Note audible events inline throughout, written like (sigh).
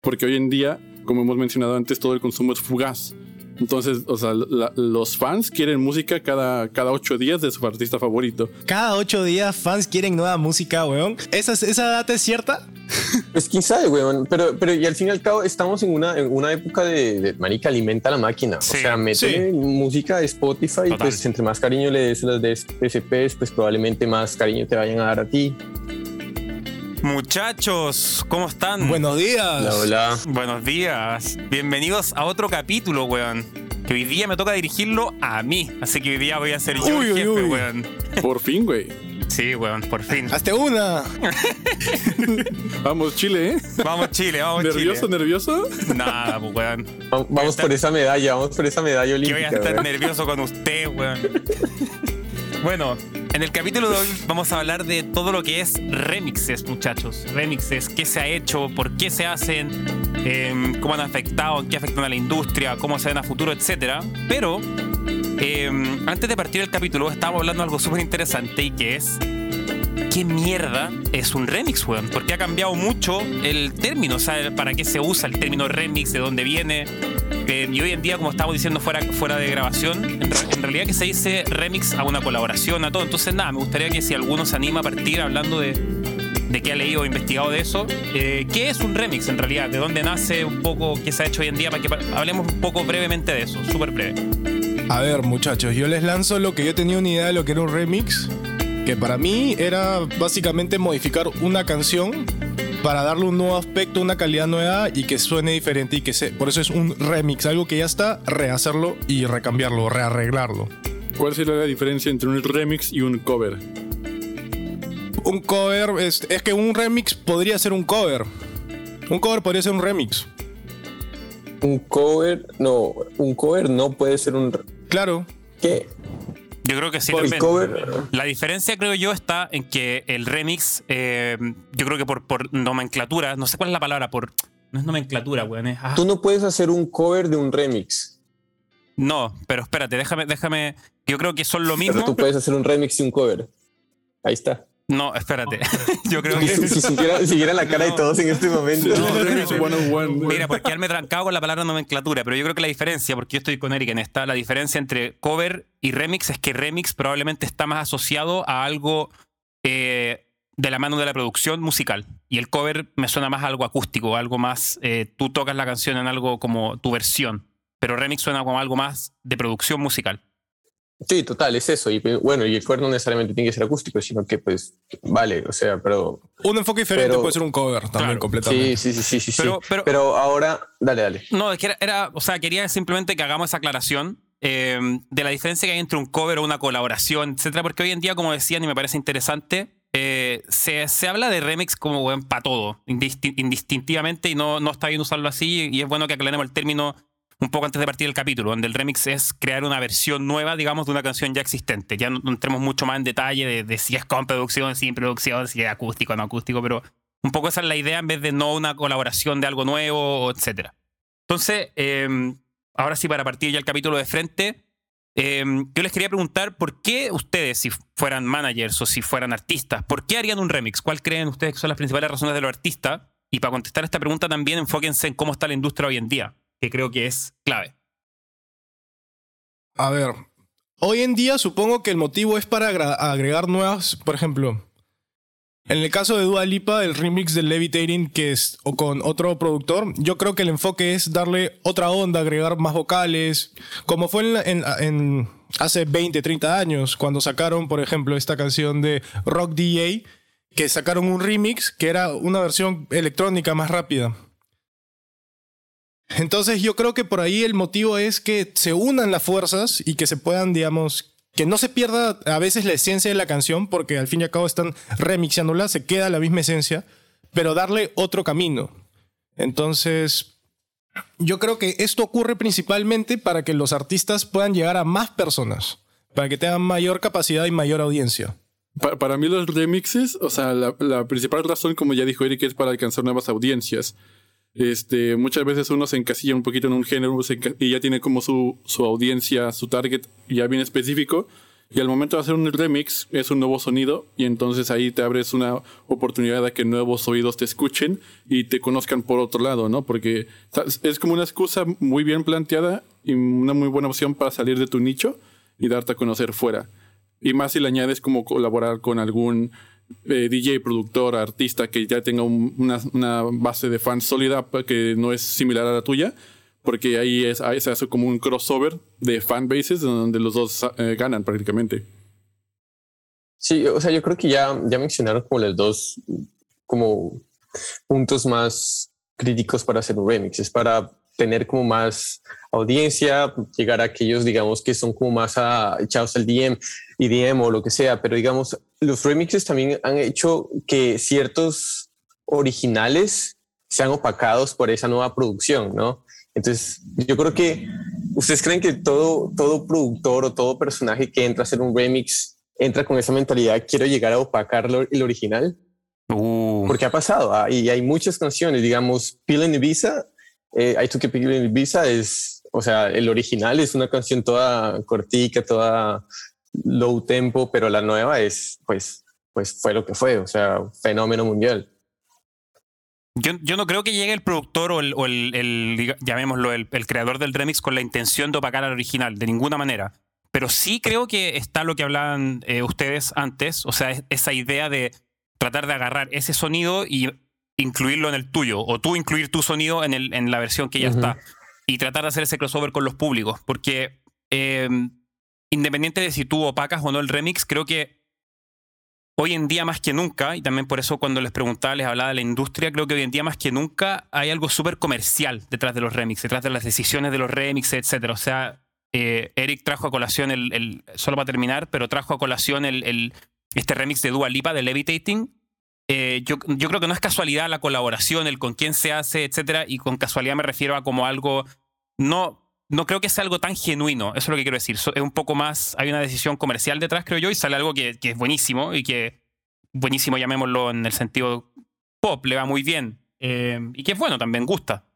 porque hoy en día, como hemos mencionado antes, todo el consumo es fugaz. Entonces, o sea, los fans quieren música cada, cada ocho días de su artista favorito. Cada ocho días fans quieren nueva música, weón. ¿Esa, esa data es cierta? (laughs) Pues quién sabe, weón. Pero, pero y al fin y al cabo estamos en una, en una época de, de manica alimenta la máquina. o sea, mete música de Spotify y pues entre más cariño le des las de SPs, pues probablemente más cariño te vayan a dar a ti. Muchachos, ¿cómo están? Buenos días. Hola, hola. Buenos días. Bienvenidos a otro capítulo, weón. Que hoy día me toca dirigirlo a mí. Así que hoy día voy a ser yo el jefe, weón. Por fin, güey. Sí, weón, por fin. Hazte una. (laughs) vamos, Chile, ¿eh? Vamos, Chile, vamos, ¿Nervioso, Chile. nervioso? Nada, pues, weón. Vamos por esa medalla, vamos por esa medalla olímpica. Que voy a estar nervioso con usted, weón. Bueno, en el capítulo de hoy vamos a hablar de todo lo que es remixes, muchachos. Remixes, qué se ha hecho, por qué se hacen, em, cómo han afectado, qué afectan a la industria, cómo se ven a futuro, etc. Pero em, antes de partir el capítulo, estábamos hablando de algo súper interesante y que es ¿qué mierda es un remix, weón? Porque ha cambiado mucho el término, o sea, para qué se usa el término remix, de dónde viene. Y hoy en día, como estamos diciendo fuera, fuera de grabación, en, realidad que se dice remix a una colaboración, a todo. Entonces, nada, me gustaría que si alguno se anima a partir hablando de, de qué ha leído o investigado de eso, eh, ¿qué es un remix en realidad? ¿De dónde nace un poco, qué se ha hecho hoy en día? Para que hablemos un poco brevemente de eso, súper breve. A ver, muchachos, yo les lanzo lo que yo tenía una idea de lo que era un remix que para mí era básicamente modificar una canción para darle un nuevo aspecto, una calidad nueva y que suene diferente y que se, por eso es un remix, algo que ya está, rehacerlo y recambiarlo, rearreglarlo. ¿Cuál sería la diferencia entre un remix y un cover? Un cover es, es que un remix podría ser un cover. Un cover podría ser un remix. Un cover, no, un cover no puede ser un. Claro. ¿Qué? Yo creo que sí. La diferencia, creo yo, está en que el remix, eh, yo creo que por, por nomenclatura, no sé cuál es la palabra, por. No es nomenclatura, weón. Ah. Tú no puedes hacer un cover de un remix. No, pero espérate, déjame, déjame. Yo creo que son lo mismo. Pero tú puedes hacer un remix y un cover. Ahí está. No, espérate. (laughs) Yo creo que. Si, siguiera, la cara de todos en este momento. Mira, porque me trancado con la palabra nomenclatura, pero yo creo que la diferencia, porque yo estoy con Eric en esta, la diferencia entre cover y remix es que remix probablemente está más asociado a algo eh, de la mano de la producción musical. Y el cover me suena más a algo acústico, algo más. Eh, tú tocas la canción en algo como tu versión, pero remix suena como algo más de producción musical. Sí, total, es eso. Y bueno, y el cover no necesariamente tiene que ser acústico, sino que pues vale, o sea, pero... Un enfoque diferente puede ser un cover también completamente. Sí, sí, sí, sí, sí. Pero, pero, ahora, dale, dale. No, es que era, o sea, quería simplemente que hagamos esa aclaración eh, de la diferencia que hay entre un cover o una colaboración, etcétera, porque hoy en día, como decían, y me parece interesante, eh, se, se, habla de remix como buen para todo, indistintivamente, y no, no está bien usarlo así, y es bueno que aclaremos el término un poco antes de partir el capítulo, donde el remix es crear una versión nueva, digamos, de una canción ya existente. Ya no, entremos mucho más en detalle de, si es con producción, sin producción, si es acústico o no acústico, pero un poco esa es la idea en vez de no una colaboración de algo nuevo, etc. Entonces, em, ahora sí, para partir ya el capítulo de frente, em, yo les quería preguntar por qué ustedes, si fueran managers o si fueran artistas, ¿por qué harían un remix? ¿Cuál creen ustedes que son las principales razones de los artistas? Y para contestar esta pregunta también enfóquense en cómo está la industria hoy en día que creo que es clave. A ver, hoy en día supongo que el motivo es para agregar nuevas, por ejemplo, en el caso de Dua Lipa, el remix de Levitating, que es o con otro productor, yo creo que el enfoque es darle otra onda, agregar más vocales, como fue en, hace 20, 30 años, cuando sacaron, por ejemplo, esta canción de Rock DJ, que sacaron un remix que era una versión electrónica más rápida. Entonces yo creo que por ahí el motivo es que se unan las fuerzas y que se puedan, digamos, que no se pierda a veces la esencia de la canción, porque al fin y al cabo están remixándola, se queda la misma esencia, pero darle otro camino. Entonces, yo creo que esto ocurre principalmente para que los artistas puedan llegar a más personas, para que tengan mayor capacidad y mayor audiencia. Para, mí los remixes, o sea, la, la principal razón, como ya dijo Eric, es para alcanzar nuevas audiencias. Este, muchas veces uno se encasilla un poquito en un género y ya tiene como su, su audiencia, su target ya bien específico. Y al momento de hacer un remix es un nuevo sonido y entonces ahí te abres una oportunidad de que nuevos oídos te escuchen y te conozcan por otro lado, ¿no? Porque es como una excusa muy bien planteada y una muy buena opción para salir de tu nicho y darte a conocer fuera. Y más si le añades como colaborar con algún eh, DJ, productor, artista que ya tenga una, base de fans sólida que no es similar a la tuya, porque ahí, es, se hace como un crossover de fanbases donde los dos eh, ganan prácticamente. Sí, o sea, yo creo que ya, ya mencionaron como los dos como puntos más críticos para hacer un remix. Es para tener como más audiencia, llegar a aquellos, digamos, que son como más a, echados al DM, DM o lo que sea, pero digamos, los remixes también han hecho que ciertos originales sean opacados por esa nueva producción, ¿no? Entonces, yo creo que ustedes creen que todo, todo productor o todo personaje que entra a hacer un remix entra con esa mentalidad, quiero llegar a opacar el original. Uh. Porque ha pasado ah, y hay muchas canciones, digamos, Peel in Ibiza, eh, I Took a Peel in Ibiza es, o sea, el original es una canción toda cortica, toda low tempo, pero la nueva es, pues, pues fue lo que fue, o sea, fenómeno mundial. Yo, no creo que llegue el productor o el, llamémoslo, el, creador del remix con la intención de opacar al original, de ninguna manera. Pero sí creo que está lo que hablaban eh, ustedes antes, o sea, esa idea de tratar de agarrar ese sonido y incluirlo en el tuyo, o tú incluir tu sonido en, el, en la versión que ya está, y tratar de hacer ese crossover con los públicos, porque em, independiente de si tú opacas o no el remix, creo que hoy en día más que nunca, y también por eso cuando les preguntaba, les hablaba de la industria, creo que hoy en día más que nunca hay algo súper comercial detrás de los remixes, detrás de las decisiones de los remixes, etc. O sea, eh, Eric trajo a colación el, solo para terminar, pero trajo a colación el, este remix de Dua Lipa de Levitating. Eh, yo, yo, creo que no es casualidad la colaboración, el con quién se hace, etcétera, y con casualidad me refiero a como algo no no creo que sea algo tan genuino, eso es lo que quiero decir. Es un poco más, hay una decisión comercial detrás, creo yo, y sale algo que, es buenísimo y que, buenísimo llamémoslo en el sentido pop, le va muy bien. Eh, y que es bueno, también gusta.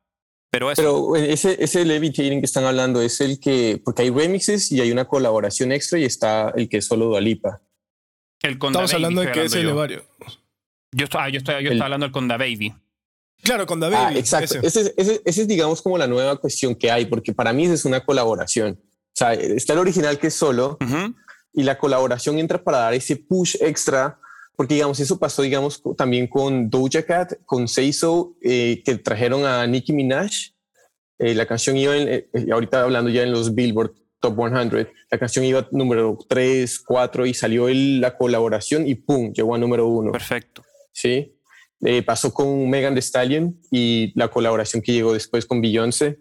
Pero, eso. Pero ese, ese levitating que están hablando es el que, porque hay remixes y hay una colaboración extra y está el que es solo Dualipa. El Estamos hablando de que es el de Yo, ah, yo, estoy, yo estaba hablando del Conda Baby. Claro, con David. Ah, exacto. Ese. es, digamos, como la nueva cuestión que hay, porque para mí es una colaboración. O sea, está el original que es solo y la colaboración entra para dar ese push extra, porque, digamos, eso pasó, digamos, también con Doja Cat, con Seiso, eh, que trajeron a Nicki Minaj. Eh, la canción iba, en, eh, ahorita hablando ya en los Billboard Top 100, la canción iba número 3, 4 y salió la colaboración y pum, llegó a número 1. Perfecto. Sí. Eh, pasó con Megan Thee Stallion y la colaboración que llegó después con Beyoncé.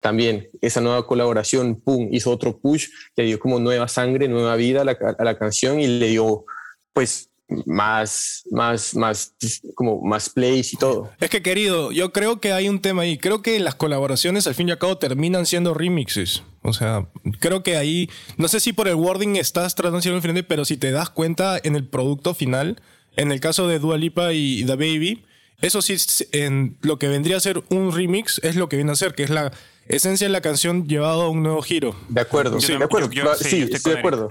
También esa nueva colaboración, pum, hizo otro push, le dio como nueva sangre, nueva vida a la, a la canción y le dio, pues, más, más, más, como más plays y todo. Es que querido, yo creo que hay un tema ahí. Creo que las colaboraciones al fin y al cabo terminan siendo remixes. O sea, creo que ahí, no sé si por el wording estás tratando de ser diferente, pero si te das cuenta en el producto final, en el caso de Dua Lipa y The Baby, eso sí, en lo que vendría a ser un remix es lo que viene a ser, que es la esencia de la canción llevado a un nuevo giro. De acuerdo, sí, de acuerdo. sí, estoy de acuerdo.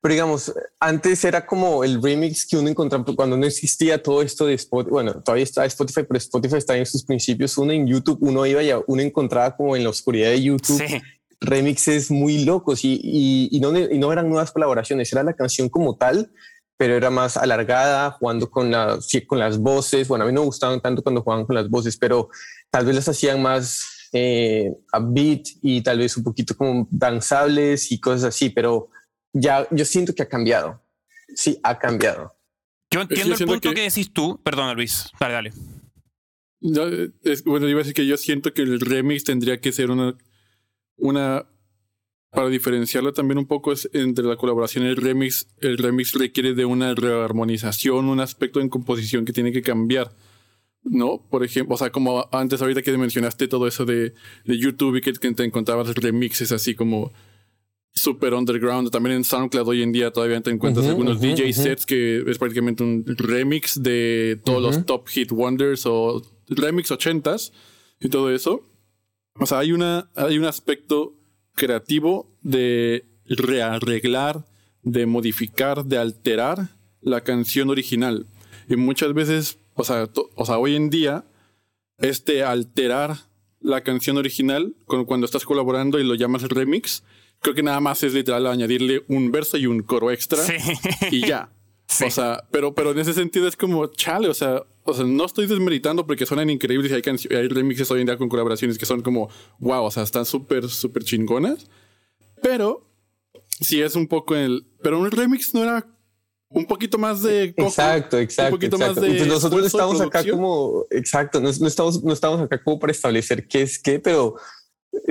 Pero digamos, antes era como el remix que uno encontraba cuando no existía todo esto de Spotify. Bueno, todavía está Spotify, pero Spotify está en sus principios. Uno en YouTube, uno iba y uno encontraba como en la oscuridad de YouTube remixes muy locos y, y, no, y no eran nuevas colaboraciones, era la canción como tal pero era más alargada, jugando con, la, con las voces. Bueno, a mí no me gustaban tanto cuando jugaban con las voces, pero tal vez las hacían más eh, a beat y tal vez un poquito como danzables y cosas así, pero ya yo siento que ha cambiado. Sí, ha cambiado. Yo entiendo el punto que... decís tú. Perdona, Luis. Dale, dale. bueno, iba a decir que yo siento que el remix tendría que ser una, una para diferenciarlo también un poco es entre la colaboración y el remix. El remix requiere de una rearmonización, un aspecto en composición que tiene que cambiar. ¿No? Por ejemplo, o sea, como antes ahorita que mencionaste todo eso de, de YouTube y que, te encontrabas remixes así como super underground. También en SoundCloud hoy en día todavía te encuentras algunos DJ sets que es prácticamente un remix de todos los top hit wonders o remix ochentas y todo eso. O sea, hay, una, hay un aspecto creativo de rearreglar, de modificar, de alterar la canción original. Y muchas veces, o sea, o sea, hoy en día, este alterar la canción original cuando estás colaborando y lo llamas remix, creo que nada más es literal añadirle un verso y un coro extra y ya. O sea, pero, pero en ese sentido es como chale, o sea, o sea, no estoy desmeritando porque suenan increíbles y hay, hay remixes hoy en día con colaboraciones que son como wow, o sea, están súper, súper chingonas. Pero sí es un poco el. Pero un remix no era un poquito más de exacto exacto, un exacto. Más de nosotros estamos acá como exacto no, estamos no estamos acá como para establecer qué es qué pero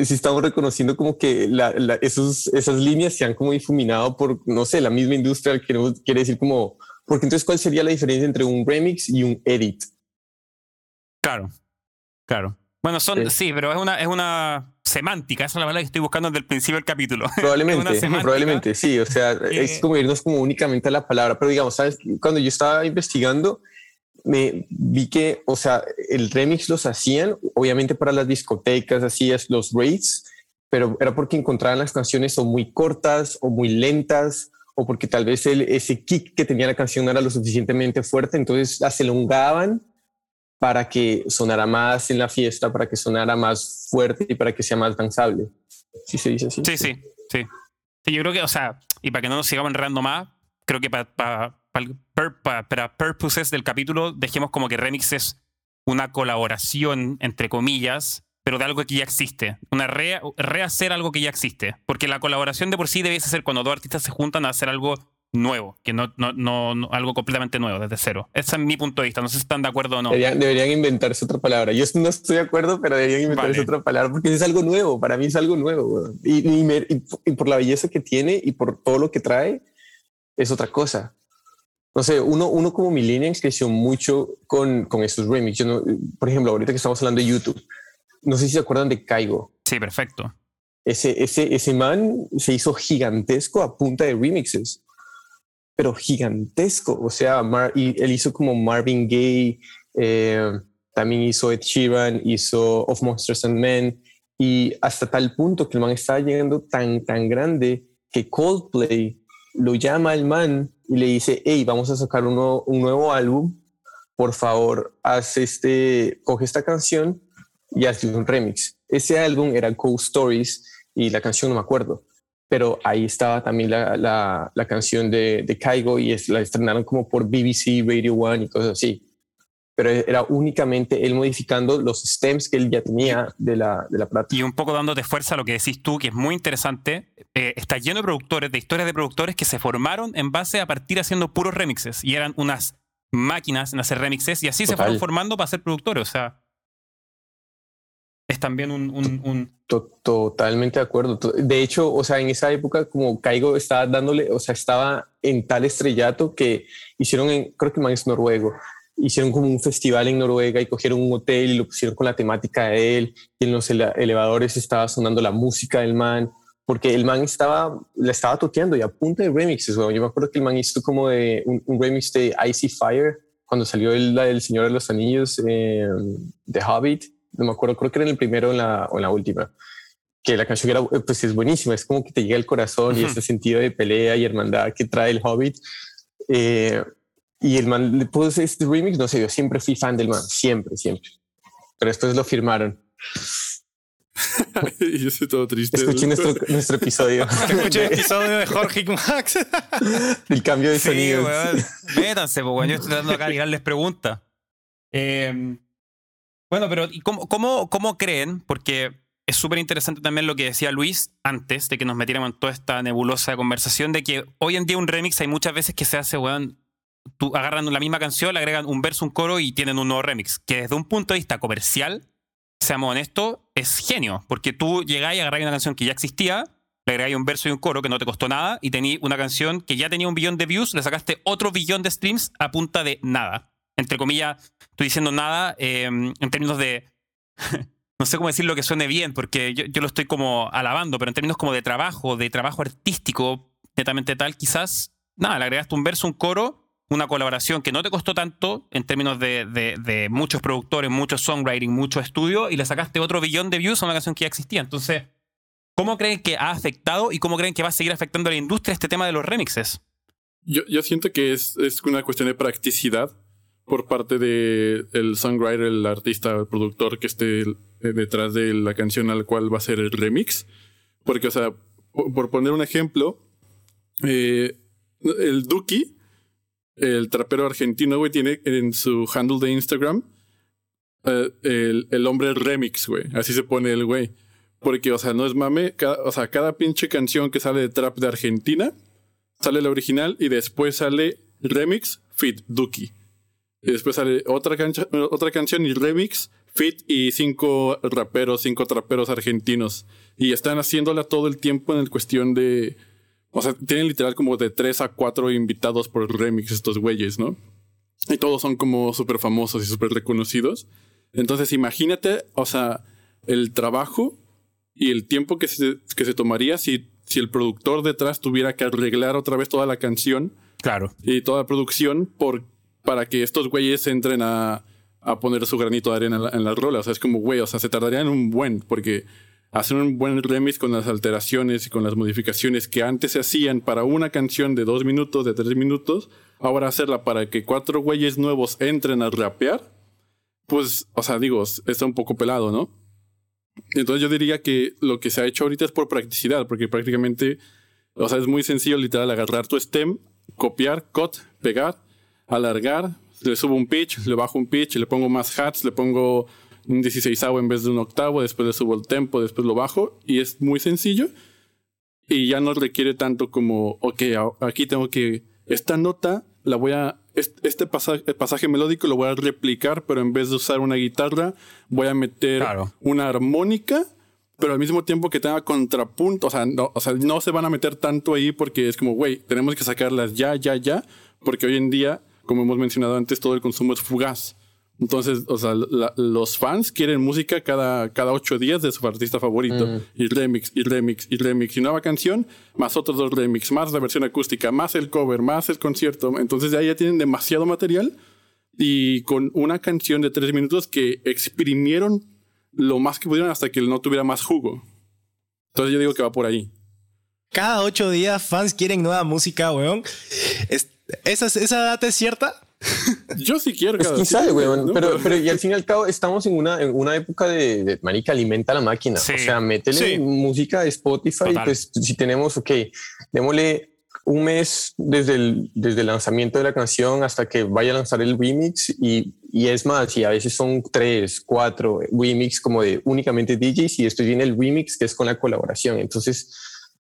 sí estamos reconociendo como que la, esos, esas líneas se han como difuminado por no sé la misma industria que quiere decir como porque entonces cuál sería la diferencia entre un remix y un edit claro claro bueno son sí, pero es una es una semántica, esa es la palabra que estoy buscando desde el principio del capítulo. (laughs) Probablemente, probablemente, sí, o sea, es como irnos como únicamente a la palabra, pero digamos, ¿sabes? Cuando yo estaba investigando, me vi que, o sea, el remix los hacían, obviamente para las discotecas, hacías los rates, pero era porque encontraban las canciones o muy cortas o muy lentas, o porque tal vez el, ese kick que tenía la canción no era lo suficientemente fuerte, entonces las elongaban para que sonara más en la fiesta, para que sonara más fuerte y para que sea más danzable. Sí se dice así. Sí, sí, sí. sí yo creo que, o sea, y para que no nos sigamos enredando más, creo que para, para, para, purposes del capítulo dejemos como que Remix es una colaboración, entre comillas, pero de algo que ya existe. Una rehacer algo que ya existe. Porque la colaboración de por sí debe ser cuando dos artistas se juntan a hacer algo nuevo, que no, no, no, algo completamente nuevo, desde cero. Ese es mi punto de vista, no sé si están de acuerdo o no. Deberían, inventarse otra palabra. Yo no estoy de acuerdo, pero deberían inventarse otra palabra porque es algo nuevo, para mí es algo nuevo. Y, y, por la belleza que tiene y por todo lo que trae, es otra cosa. No sé, uno, uno como millennials creció mucho con, con estos remixes. por ejemplo, ahorita que estamos hablando de YouTube, no sé si se acuerdan de Caigo. Sí, perfecto. Ese, ese, ese man se hizo gigantesco a punta de remixes pero gigantesco. O sea, y él hizo como Marvin Gaye, eh, también hizo Ed Sheeran, hizo Of Monsters and Men, y hasta tal punto que el man estaba llegando tan, tan grande que Coldplay lo llama al man y le dice, hey, vamos a sacar un nuevo, un nuevo álbum, por favor, haz este, coge esta canción y haz un remix. Ese álbum era Cold Stories y la canción no me acuerdo pero ahí estaba también la, la, canción de, de Kaigo y la estrenaron como por BBC, Radio One y cosas así. Pero era únicamente él modificando los stems que él ya tenía de la, de la plata. Y un poco dándote fuerza a lo que decís tú, que es muy interesante. Eh, está lleno de productores, de historias de productores que se formaron en base a partir haciendo puros remixes y eran unas máquinas en hacer remixes y así se fueron formando para ser productores. O sea, es también un... un, Totalmente de acuerdo. De hecho, o sea, en esa época como Caigo estaba dándole, o sea, estaba en tal estrellato que hicieron, en, creo que es noruego, hicieron como un festival en Noruega y cogieron un hotel y lo pusieron con la temática de él y en los elevadores estaba sonando la música del man porque el man estaba, le estaba toqueando y a punta de remixes. Yo me acuerdo que el man hizo como de un, remix de Icy Fire cuando salió el, Señor de los Anillos eh, de Hobbit no me acuerdo, creo que era en el primero o en la, la última, que la canción era, pues es buenísima, es como que te llega el corazón y ese sentido de pelea y hermandad que trae el Hobbit. Eh, y el man, pues este remix, no sé, yo siempre fui fan del man, siempre, siempre. Pero después lo firmaron. (laughs) y yo estoy todo triste. Escuché nuestro, nuestro episodio. (laughs) Escuché el episodio de Jorge Max. (laughs) el cambio de sonido. Métanse, pues, Yo estoy tratando acá de darles preguntas. Eh, bueno, pero cómo, cómo, cómo creen? Porque es súper interesante también lo que decía Luis antes de que nos metiéramos en toda esta nebulosa conversación de que hoy en día un remix hay muchas veces que se hace, weón, tú agarran la misma canción, le agregan un verso, un coro y tienen un nuevo remix, que desde un punto de vista comercial, seamos honestos, es genio, porque tú llegáis y agarráis una canción que ya existía, le agregáis un verso y un coro que no te costó nada y tenéis una canción que ya tenía un billón de views, le sacaste otro billón de streams a punta de nada. Entre comillas, estoy diciendo nada em, en términos de, (laughs) no sé cómo decir lo que suene bien, porque yo, yo, lo estoy como alabando, pero en términos como de trabajo, de trabajo artístico, netamente tal, quizás, nada, le agregaste un verso, un coro, una colaboración que no te costó tanto en términos de, de, de muchos productores, mucho songwriting, mucho estudio, y le sacaste otro billón de views a una canción que ya existía. Entonces, ¿Cómo creen que ha afectado y cómo creen que va a seguir afectando a la industria este tema de los remixes? Yo, yo siento que es, es una cuestión de practicidad por parte del el songwriter, el artista, el productor que esté detrás de la canción al cual va a ser el remix. Porque, o sea, por, poner un ejemplo, eh, el Duki, el trapero argentino, güey, tiene en su handle de Instagram eh, el, el, hombre remix, güey. Así se pone el güey. Porque, o sea, no es mame. o sea, cada pinche canción que sale de trap de Argentina, sale la original y después sale remix, fit, Duki. Y después sale otra, otra canción y remix, fit y cinco raperos, cinco traperos argentinos. Y están haciéndola todo el tiempo en el cuestión de. O sea, tienen literal como de tres a cuatro invitados por remix estos güeyes, ¿no? Y todos son como súper famosos y súper reconocidos. Entonces, imagínate, o sea, el trabajo y el tiempo que se, que se tomaría si, si el productor detrás tuviera que arreglar otra vez toda la canción. Claro. Y toda la producción por para que estos güeyes entren a, a poner su granito de arena en la, en rola. O sea, es como, güey, o sea, se tardarían un buen, porque hacer un buen remix con las alteraciones y con las modificaciones que antes se hacían para una canción de dos minutos, de tres minutos, ahora hacerla para que cuatro güeyes nuevos entren a rapear, pues, o sea, digo, está un poco pelado, ¿no? Entonces yo diría que lo que se ha hecho ahorita es por practicidad, porque prácticamente, o sea, es muy sencillo literal agarrar tu stem, copiar, cut, pegar, alargar, le subo un pitch, le bajo un pitch, le pongo más hats, le pongo un 16 en vez de un octavo, después le subo el tempo, después lo bajo y es muy sencillo y ya no requiere tanto como, ok, aquí tengo que, esta nota la voy a, este pasaje, pasaje melódico lo voy a replicar, pero en vez de usar una guitarra, voy a meter una armónica pero al mismo tiempo que tenga contrapunto, o sea, no, o sea, no se van a meter tanto ahí porque es como, güey, tenemos que sacarlas ya, ya, ya, porque hoy en día como hemos mencionado antes, todo el consumo es fugaz. Entonces, o sea, los fans quieren música cada, cada ocho días de su artista favorito. Mm. Y remix, y remix, y remix. Y nueva canción, más otros dos remix, más la versión acústica, más el cover, más el concierto. Entonces ya, ya tienen demasiado material. Y con una canción de tres minutos que exprimieron lo más que pudieron hasta que no tuviera más jugo. Entonces yo digo que va por ahí. Cada ocho días fans quieren nueva música, weón. ¿Esa, ¿Esa data es cierta? (laughs) Yo sí quiero. Es sabe, güey. Pero, pero y al fin y al cabo estamos en una, en una época de, de manica alimenta la máquina. O sea, métele música de Spotify. Pues si tenemos, ok, démosle un mes desde el, desde el lanzamiento de la canción hasta que vaya a lanzar el remix y, y es más, y a veces son tres, cuatro remix como de únicamente DJs y esto viene el remix que es con la colaboración. Entonces,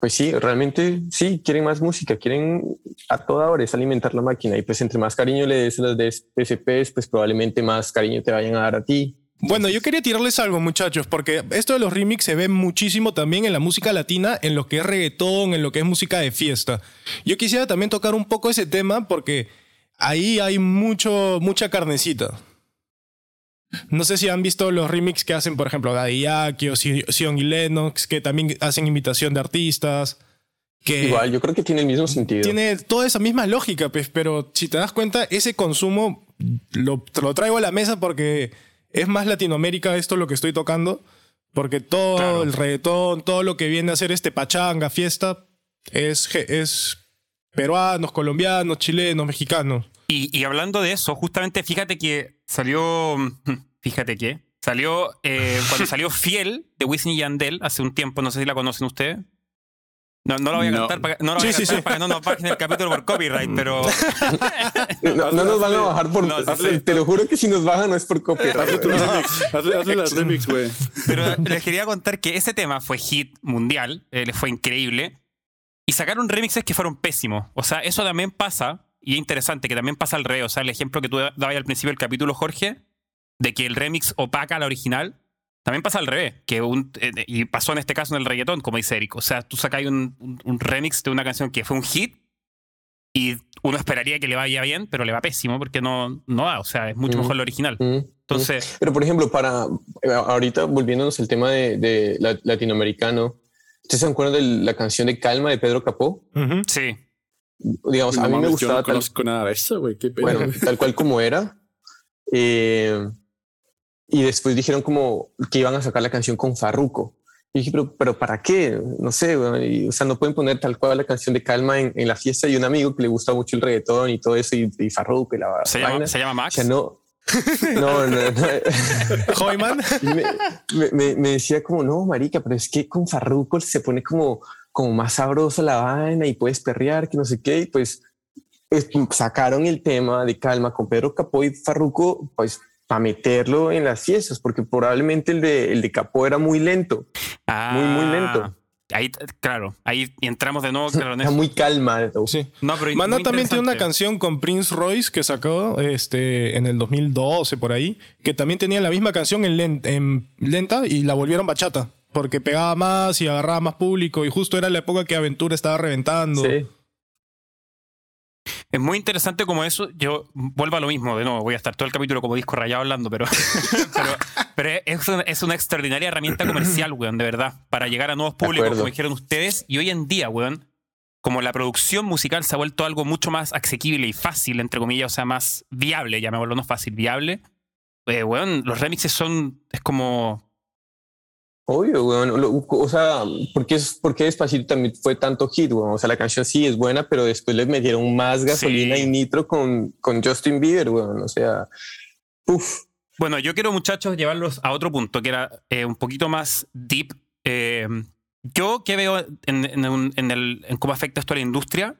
pues sí, realmente sí, quieren más música, quieren a toda hora es alimentar la máquina y pues entre más cariño le des a las DSPs, pues probablemente más cariño te vayan a dar a ti. Bueno, yo quería tirarles algo, muchachos, porque esto de los remix se ve muchísimo también en la música latina, en lo que es reggaetón, en lo que es música de fiesta. Yo quisiera también tocar un poco ese tema porque ahí hay mucho, mucha carnecita. No sé si han visto los remix que hacen, por ejemplo, Daddy Yankee o Sion y Lennox, que también hacen imitación de artistas. Que Igual, yo creo que tiene el mismo sentido. Tiene toda esa misma lógica, pues, pero si te das cuenta, ese consumo lo, te lo traigo a la mesa porque es más Latinoamérica esto lo que estoy tocando, porque todo el reggaetón, todo lo que viene a ser este pachanga, fiesta, es, es peruanos, colombianos, chilenos, mexicanos. Y, hablando de eso, justamente fíjate que salió. (laughs) Fíjate que. Salió. Eh, cuando salió Fiel de Wisin y Yandel hace un tiempo, no sé si la conocen ustedes. No, no lo voy a cantar, para, no lo voy a cantar para que no nos bajen el capítulo por copyright, pero. (laughs) no, nos van a bajar por. te lo juro que si nos bajan no es por copyright. Hazle la remix, güey. Pero les quería contar que ese tema fue hit mundial, eh, le fue increíble. Y sacaron remixes que fueron pésimos. O sea, eso también pasa y es interesante que también pasa al revés. O sea, el ejemplo que tú dabas al principio del capítulo, Jorge, de que el remix opaca a la original, también pasa al revés. Que un, eh, y pasó en este caso en el reggaetón, como dice Eric. O sea, tú sacas un, un, remix de una canción que fue un hit y uno esperaría que le vaya bien, pero le va pésimo porque no, no va. O sea, es mucho mejor el original. Entonces. Pero, por ejemplo, para eh, ahorita volviéndonos el tema de, de latinoamericano, ¿ustedes se acuerdan de la canción de Calma de Pedro Capó? Sí digamos, a mí me gustaba. no conozco nada de eso, güey. Bueno, tal cual como era. Eh, y después dijeron como que iban a sacar la canción con Farruko. Y dije, pero, pero ¿para qué? No sé, o sea, no pueden poner tal cual la canción de Calma en, en, la fiesta y un amigo que le gusta mucho el reggaetón y todo eso y, y Farruko y la ¿Se llama, ¿Se llama Max? O sea, no, no, no, no. (laughs) Me, me, me, decía como, no, marica, pero es que con Farruko se pone como, como más sabroso la vaina y puedes perrear, que no sé qué. Y pues sacaron el tema de calma con Pedro Capó y Farruko, pues para meterlo en las fiestas, porque probablemente el de, el de Capó era muy lento. muy, muy lento. Ah, ahí, claro, ahí entramos de nuevo. (laughs) Claro, Está muy calma. Sí. No, pero Manda también tiene una canción con Prince Royce que sacó este, en el 2012 por ahí, que también tenía la misma canción en, en lenta y la volvieron bachata, porque pegaba más y agarraba más público y justo era la época que Aventura estaba reventando. Sí. Es muy interesante como eso. Yo vuelvo a lo mismo, de nuevo, voy a estar todo el capítulo como disco rayado hablando, pero, (laughs) pero, es, una, es, una, extraordinaria herramienta comercial, (clears throat) weón, de verdad, para llegar a nuevos públicos, como dijeron ustedes. Y hoy en día, weón, como la producción musical se ha vuelto algo mucho más asequible y fácil, entre comillas, o sea, más viable, ya me vuelvo no fácil, viable, eh, weón, los remixes son, es como Obvio, weón. O sea, ¿por qué, ¿por qué Despacito también fue tanto hit, weón? O sea, la canción sí es buena, pero después le metieron más gasolina y nitro con, con Justin Bieber, weón. O sea, uff. Bueno, yo quiero, muchachos, llevarlos a otro punto que era eh, un poquito más deep. Eh, yo que veo en, en, el, en, cómo afecta esto a la industria,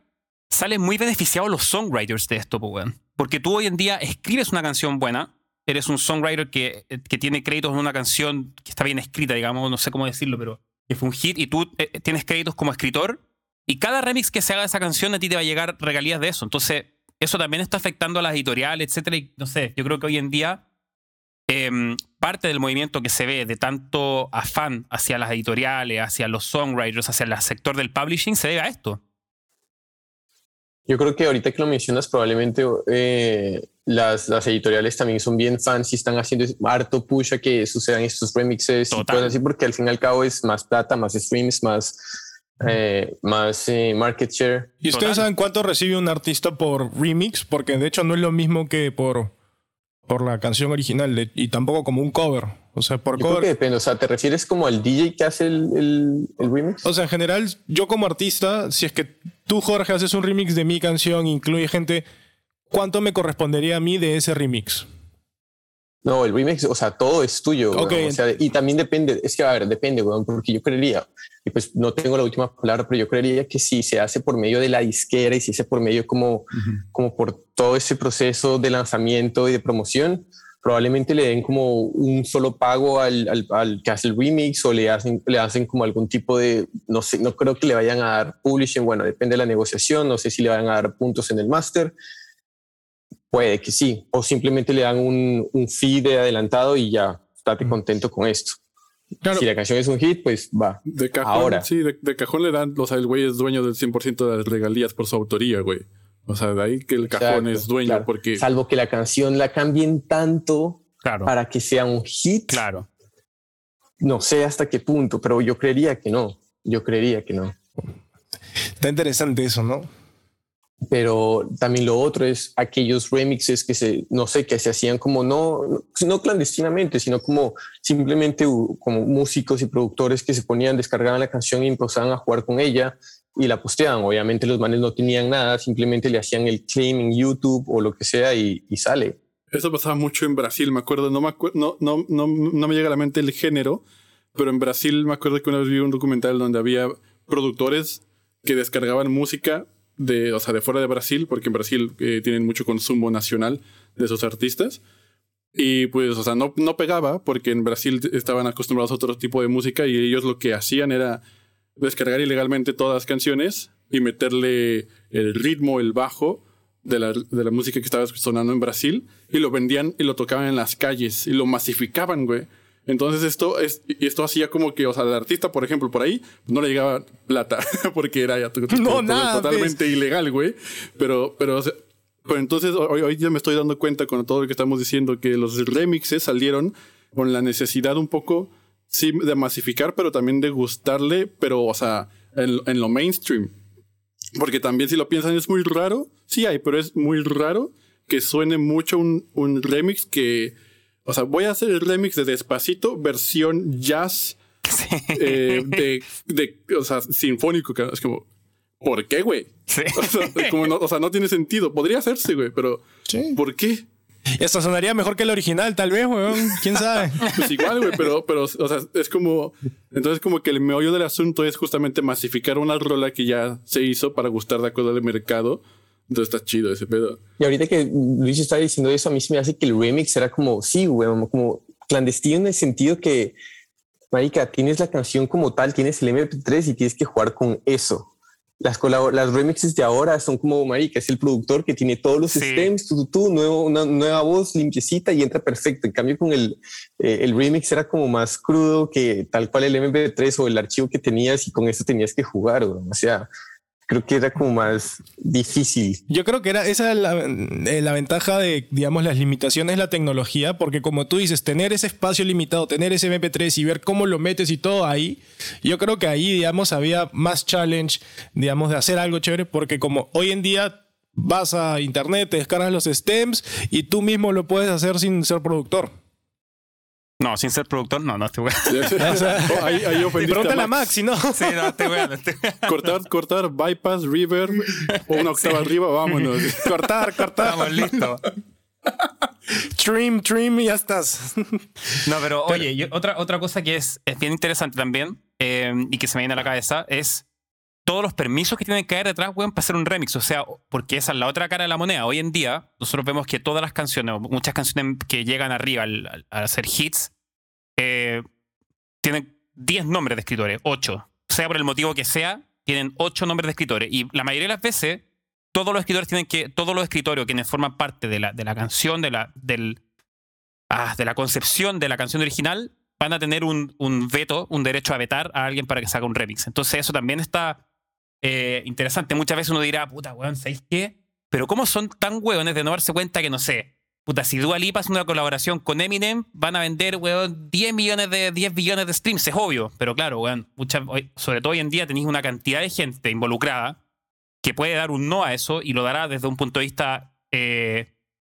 salen muy beneficiados los songwriters de esto, weón. Porque tú hoy en día escribes una canción buena, eres un songwriter que, que, tiene créditos en una canción que está bien escrita, digamos, no sé cómo decirlo, pero que fue un hit y tú eh, tienes créditos como escritor y cada remix que se haga de esa canción a ti te va a llegar regalías de eso. Entonces, eso también está afectando a las editoriales, etcétera. Y no sé, yo creo que hoy en día em, parte del movimiento que se ve de tanto afán hacia las editoriales, hacia los songwriters, hacia el sector del publishing, se debe a esto. Yo creo que ahorita que lo mencionas, probablemente eh, las, las, editoriales también son bien fans y están haciendo harto push a que sucedan estos remixes y cosas así, porque al fin y al cabo es más plata, más streams, más, eh, más eh, market share. ¿Y ustedes saben cuánto recibe un artista por remix? Porque de hecho no es lo mismo que por, por la canción original y tampoco como un cover. O sea, por yo que depende. O sea, ¿te refieres como al DJ que hace el, el, remix? O sea, en general, yo como artista, si es que tú, Jorge, haces un remix de mi canción, incluye gente, ¿cuánto me correspondería a mí de ese remix? No, el remix, o sea, todo es tuyo. Okay. O sea, y también depende, es que, a ver, depende, porque yo creería, y pues no tengo la última palabra, pero yo creería que si se hace por medio de la disquera y si se hace por medio como, como por todo ese proceso de lanzamiento y de promoción, probablemente le den como un solo pago al, al, que hace el remix o le hacen, le hacen como algún tipo de, no sé, no creo que le vayan a dar publishing, bueno, depende de la negociación, no sé si le van a dar puntos en el máster, puede que sí, o simplemente le dan un, un fee de adelantado y ya, estate contento con esto. Si la canción es un hit, pues va. De cajón, Ahora. Sí, de, de cajón le dan, o sea, el güey es dueño del 100% de las regalías por su autoría, güey. O sea, de ahí que el cajón es dueño porque... Salvo que la canción la cambien tanto para que sea un hit. Claro. No sé hasta qué punto, pero yo creería que no. Yo creería que no. Está interesante eso, ¿no? Pero también lo otro es aquellos remixes que se, no sé, que se hacían como no, no clandestinamente, sino como simplemente como músicos y productores que se ponían, descargaban la canción y empezaban a jugar con ella y la posteaban. Obviamente los manes no tenían nada, simplemente le hacían el claim en YouTube o lo que sea y, sale. Eso pasaba mucho en Brasil, me acuerdo, no me, no, no, no, no me llega a la mente el género, pero en Brasil me acuerdo que una vez vi un documental donde había productores que descargaban música de, o sea, de fuera de Brasil, porque en Brasil eh, tienen mucho consumo nacional de esos artistas. Y pues, o sea, no, no pegaba porque en Brasil estaban acostumbrados a otro tipo de música y ellos lo que hacían era descargar ilegalmente todas las canciones y meterle el ritmo, el bajo de la, de la música que estaba sonando en Brasil y lo vendían y lo tocaban en las calles y lo masificaban, güey. Entonces esto, es, esto hacía como que, o sea, el artista, por ejemplo, por ahí, no le llegaba plata (laughs) porque era ya (laughs) totalmente ilegal, güey. Pero, pero, pero entonces hoy, hoy ya me estoy dando cuenta con todo lo que estamos diciendo que los remixes salieron con la necesidad un poco sí, de masificar, pero también de gustarle, pero, o sea, en, lo mainstream. Porque también si lo piensan es muy raro, sí hay, pero es muy raro que suene mucho un, un remix que, o sea, voy a hacer el remix de Despacito versión jazz eh, de, de, o sea, sinfónico. Es como, ¿por qué, güey? Sí. (laughs) O, sea, no, tiene sentido. Podría hacerse, güey, pero ¿por qué? Esto sonaría mejor que el original, tal vez, weón. ¿Quién sabe? (laughs) Pues igual, güey, pero, pero, o sea, es como. Entonces, como que el meollo del asunto es justamente masificar una rola que ya se hizo para gustar de acuerdo al mercado. Entonces está chido ese pedo. Y ahorita que Luis está diciendo eso, a mí se me hace que el remix era como, sí, güey, como clandestino en el sentido que, marica, tienes la canción como tal, tienes el MP3 y tienes que jugar con eso las, las remixes de ahora son como marica, es el productor que tiene todos los stems, tú, tú, nuevo, una nueva voz limpiecita y entra perfecto. En cambio, con el, eh, el remix era como más crudo que tal cual el MP3 o el archivo que tenías y con eso tenías que jugar. O sea, creo que era como más difícil. Yo creo que era esa la, eh, la, ventaja de, digamos, las limitaciones la tecnología, porque como tú dices, tener ese espacio limitado, tener ese MP3 y ver cómo lo metes y todo ahí, yo creo que ahí, digamos, había más challenge, digamos, de hacer algo chévere, porque como hoy en día vas a internet, te descargas los stems y tú mismo lo puedes hacer sin ser productor. No, sin ser productor, no, no estoy (laughs) oh, ahí, ahí ofendiste a Max, si no. Sí, no, estoy bueno. Cortar, cortar, bypass, reverb o una octava arriba, vámonos. (laughs) cortar, cortar. Vamos, listo. Trim, trim y ya estás. No, pero, oye, otra, otra cosa que es, es bien interesante también eh, y que se me viene a la cabeza es todos los permisos que tienen que caer detrás, weón, para hacer un remix. O sea, porque esa es la otra cara de la moneda. Hoy en día, nosotros vemos que todas las canciones, muchas canciones que llegan arriba al, hacer hits, eh, tienen 10 nombres de escritores, 8. Sea por el motivo que sea, tienen 8 nombres de escritores. Y la mayoría de las veces, todos los escritores tienen que, todos los escritorios quienes forman parte de la, de la canción, de la, del, ah, de la concepción de la canción original, van a tener un, un veto, un derecho a vetar a alguien para que saque un remix. Entonces eso también está eh, interesante. Muchas veces uno dirá, puta, weón, ¿sabéis qué? Pero ¿cómo son tan weones de no darse cuenta que, no sé, puta, si Dua Lipa hace una colaboración con Eminem, van a vender, weón, 10 millones de 10 billones de streams, es obvio. Pero claro, weón, sobre todo hoy en día tenéis una cantidad de gente involucrada que puede dar un no a eso y lo dará desde un punto de vista, eh,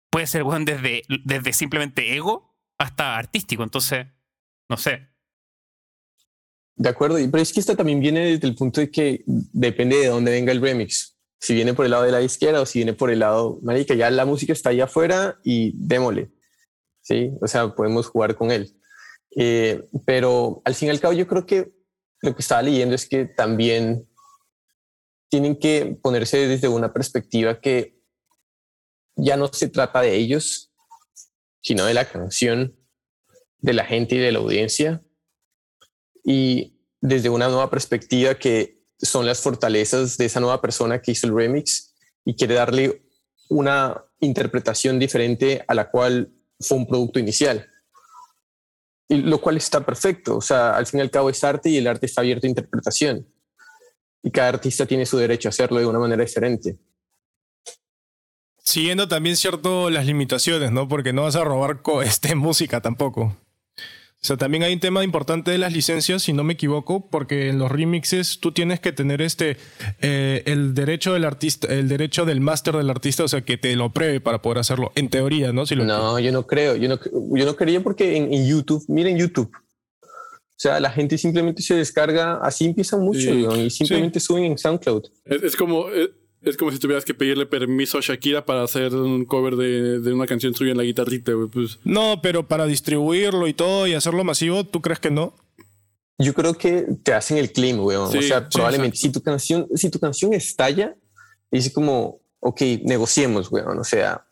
puede ser, weón, desde, desde simplemente ego hasta artístico. Entonces, no sé. De acuerdo, pero es que esto también viene desde el punto de que depende de dónde venga el remix. Si viene por el lado de la izquierda o si viene por el lado, marica, ya la música está ahí afuera y démosle. Sí, o sea, podemos jugar con él. Eh, pero al fin y al cabo, yo creo que lo que estaba leyendo es que también tienen que ponerse desde una perspectiva que ya no se trata de ellos, sino de la canción, de la gente y de la audiencia y desde una nueva perspectiva que son las fortalezas de esa nueva persona que hizo el remix y quiere darle una interpretación diferente a la cual fue un producto inicial. Y lo cual está perfecto. O sea, al fin y al cabo es arte y el arte está abierto a interpretación. Y cada artista tiene su derecho a hacerlo de una manera diferente. Siguiendo también cierto las limitaciones, ¿no? Porque no vas a robar (laughs) este, música tampoco. O sea, también hay un tema importante de las licencias, si no me equivoco, porque en los remixes tú tienes que tener este eh, el derecho del artista, el derecho del máster del artista, o sea, que te lo pruebe para poder hacerlo. En teoría, ¿no? Si no, yo no creo. Yo no, yo no quería porque en, YouTube, miren YouTube. O sea, la gente simplemente se descarga, así empiezan mucho y simplemente suben en SoundCloud. Es, como, eh, es como si tuvieras que pedirle permiso a Shakira para hacer un cover de, de una canción suya en la guitarrita, Pues. No, pero para distribuirlo y todo y hacerlo masivo, ¿tú crees que no? Yo creo que te hacen el claim, weón. o sea, probablemente si tu canción, si tu canción estalla, dice como, ok, negociemos, weón. O sea,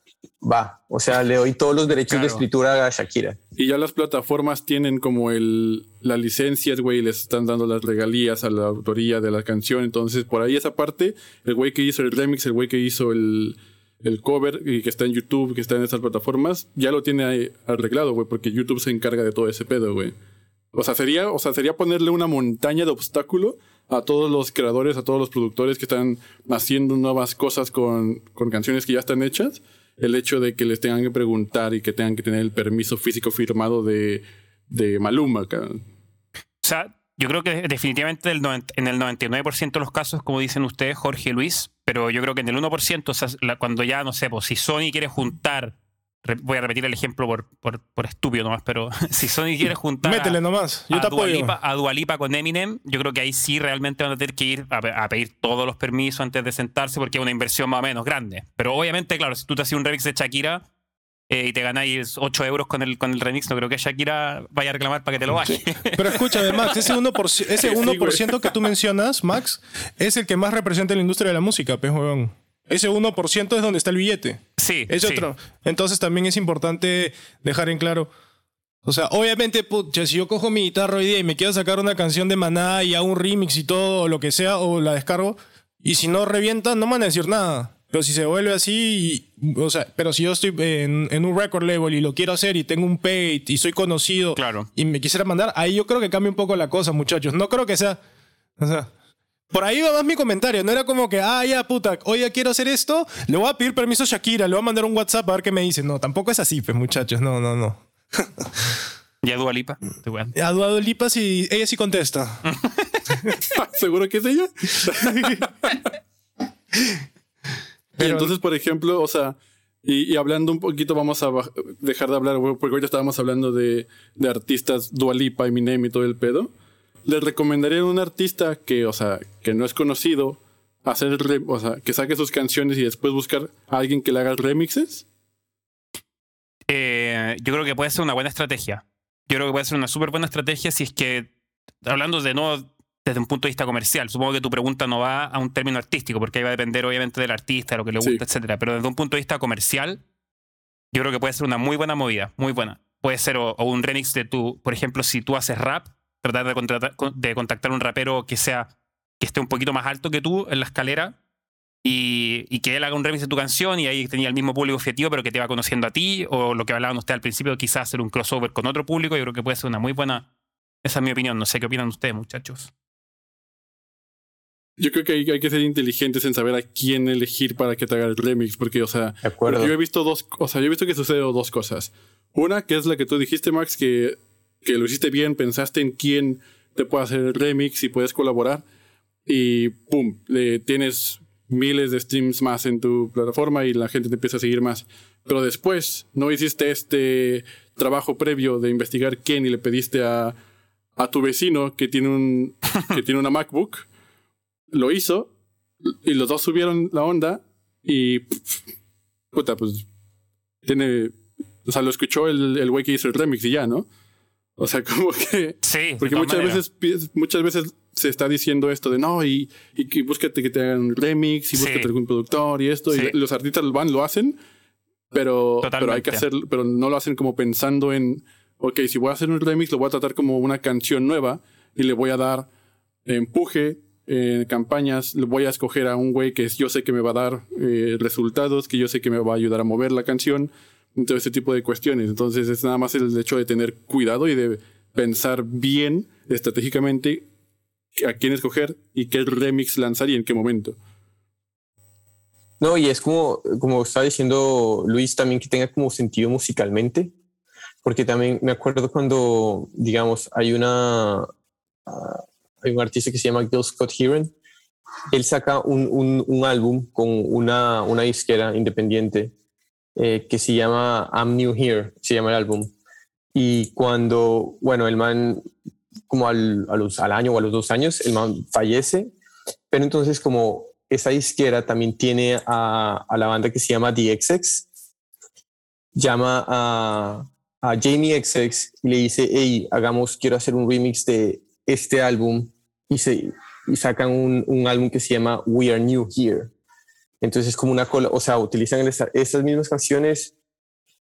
va. O sea, le doy todos los derechos de escritura a Shakira. Y ya las plataformas tienen como el, las licencias, güey, les están dando las regalías a la autoría de la canción. Entonces, por ahí esa parte, el güey que hizo el remix, el güey que hizo el, el cover y que está en YouTube, que está en esas plataformas, ya lo tiene ahí arreglado, güey, porque YouTube se encarga de todo ese pedo, güey. O sea, sería, o sea, sería ponerle una montaña de obstáculo a todos los creadores, a todos los productores que están haciendo nuevas cosas con, con canciones que ya están hechas el hecho de que les tengan que preguntar y que tengan que tener el permiso físico firmado de, de Maluma. O sea, yo creo que definitivamente en el 99% de los casos, como dicen ustedes, Jorge y Luis, pero yo creo que en el 1%, o sea, cuando ya, no sé, pues si Sony quiere juntar voy a repetir el ejemplo por, por, estúpido nomás, pero (laughs) si Sony quiere juntar Métele nomás, yo a, te Dualipa, a Dualipa con Eminem, yo creo que ahí sí realmente van a tener que ir a, pedir todos los permisos antes de sentarse porque es una inversión más o menos grande. Pero obviamente, claro, si tú te haces un remix de Shakira eh, y te ganáis 8 euros con el, con el remix, no creo que Shakira vaya a reclamar para que te lo baje. Pero escúchame, Max, ese 1%, ese 1 que tú mencionas, Max, es el que más representa la industria de la música, pues, ese 1% es donde está el billete. Sí. Es otro. Entonces también es importante dejar en claro. O sea, obviamente, pucha, si yo cojo mi guitarra hoy día y me quiero sacar una canción de Maná y hago un remix y todo, o lo que sea, o la descargo, y si no revienta, no me van a decir nada. Pero si se vuelve así, o sea, pero si yo estoy en, un record label y lo quiero hacer y tengo un paid y soy conocido claro. y me quisiera mandar, ahí yo creo que cambia un poco la cosa, muchachos. No creo que sea, o sea, por ahí va más mi comentario. No era como que, ah, ya, puta, hoy ya quiero hacer esto, le voy a pedir permiso a Shakira, le voy a mandar un WhatsApp a ver qué me dice. No, tampoco es así, pues, muchachos. No, no, no. ¿Y a Dualipa? A Dualipa sí, ella sí contesta. (laughs) ¿Seguro que es ella? (laughs) y entonces, por ejemplo, o sea, y, hablando un poquito, vamos a dejar de hablar, porque hoy ya estábamos hablando de, de artistas Dualipa, Eminem y todo el pedo le recomendaría a un artista que, o sea, que no es conocido, hacer, o sea, que saque sus canciones y después buscar a alguien que le haga remixes? Eh, yo creo que puede ser una buena estrategia. Yo creo que puede ser una súper buena estrategia si es que, hablando de no desde un punto de vista comercial, supongo que tu pregunta no va a un término artístico, porque ahí va a depender obviamente del artista, lo que le gusta, etcétera. Pero desde un punto de vista comercial, yo creo que puede ser una muy buena movida, muy buena. Puede ser o un remix de tu, por ejemplo, si tú haces rap, tratar de, contratar, de contactar un rapero que sea que esté un poquito más alto que tú en la escalera y, y, que él haga un remix de tu canción y ahí tenía el mismo público objetivo pero que te va conociendo a ti o lo que hablaban ustedes al principio quizás hacer un crossover con otro público yo creo que puede ser una muy buena esa es mi opinión no sé qué opinan ustedes muchachos yo creo que hay, hay, que ser inteligentes en saber a quién elegir para que te haga el remix, porque, o sea, yo he visto dos, o sea, yo he visto que sucede dos cosas. Una, que es la que tú dijiste, Max, que que lo hiciste bien, pensaste en quién te puede hacer el remix y puedes colaborar y ¡pum! Le tienes miles de streams más en tu plataforma y la gente te empieza a seguir más. Pero después no hiciste este trabajo previo de investigar quién y le pediste a, a tu vecino que tiene, un, que tiene una MacBook. Lo hizo y los dos subieron la onda y puta, pues tiene, o sea, lo escuchó el, el güey que hizo el remix y ya, ¿no? O sea, (laughs) como que. Sí. Porque muchas veces, muchas veces se está diciendo esto de no, y, y, búscate que te hagan un remix y búscate algún productor y esto. Y los artistas van, lo hacen, pero, pero hay que hacer, pero no lo hacen como pensando en, ok, si voy a hacer un remix, lo voy a tratar como una canción nueva y le voy a dar empuje en campañas, le voy a escoger a un güey que yo sé que me va a dar eh, resultados, que yo sé que me va a ayudar a mover la canción todo ese tipo de cuestiones. Entonces es nada más el hecho de tener cuidado y de pensar bien estratégicamente a quién escoger y qué remix lanzar y en qué momento. No, y es como, como está diciendo Luis también que tenga como sentido musicalmente, porque también me acuerdo cuando, digamos, hay una, ah, hay un artista que se llama Gil Scott Heron, él saca un, un, un álbum con una, una disquera independiente eh, que se llama I'm New Here, se llama el álbum. Y cuando, bueno, el man, como al, al año o a los dos años, el man fallece, pero entonces como esa izquierda también tiene a, a la banda que se llama The XX, llama a, a Jamie XX y le dice, hey, hagamos, quiero hacer un remix de este álbum y, se, y sacan un, un álbum que se llama We Are New Here. Entonces es como una cola, o sea, utilizan esas mismas canciones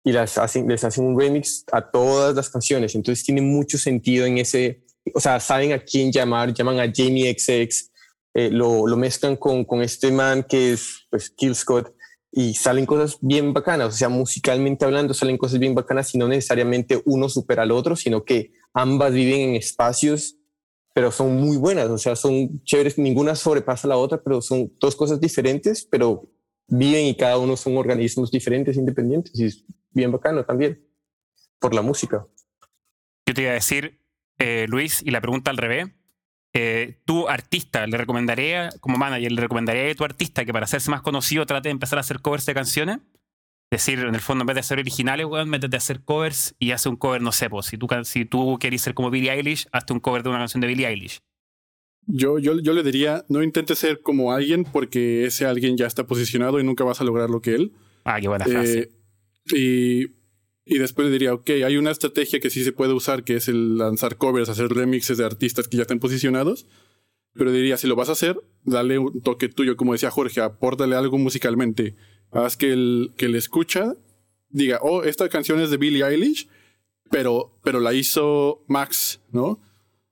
y las hacen, les hacen un remix a todas las canciones. Entonces tiene mucho sentido en ese, o sea, saben a quién llamar, llaman a Jamie XX, eh, lo, lo, mezclan con, con este man que es pues Kill Scott y salen cosas bien bacanas, o sea, musicalmente hablando salen cosas bien bacanas y no necesariamente uno supera al otro, sino que ambas viven en espacios pero son muy buenas, o sea, son chéveres, ninguna sobrepasa la otra, pero son dos cosas diferentes, pero viven y cada uno son organismos diferentes, independientes, y es bien bacano también, por la música. Yo te iba a decir, eh, Luis, y la pregunta al revés, eh, ¿tu artista le recomendaría, como manager, le recomendaría a tu artista que para hacerse más conocido trate de empezar a hacer covers de canciones? Decir, en el fondo, en vez de hacer originales, weón, métete a hacer covers y hace un cover, no sé, pues, si tú, si tú quieres ser como Billie Eilish, hazte un cover de una canción de Billie Eilish. Yo, yo, yo le diría, no intentes ser como alguien porque ese alguien ya está posicionado y nunca vas a lograr lo que él. Ah, qué buena frase. Eh, y, y después le diría, ok, hay una estrategia que sí se puede usar, que es el lanzar covers, hacer remixes de artistas que ya estén posicionados. Pero diría, si lo vas a hacer, dale un toque tuyo, como decía Jorge, apórtale algo musicalmente Haz que el que le escucha diga, oh, esta canción es de Billie Eilish, pero, pero la hizo Max, ¿no?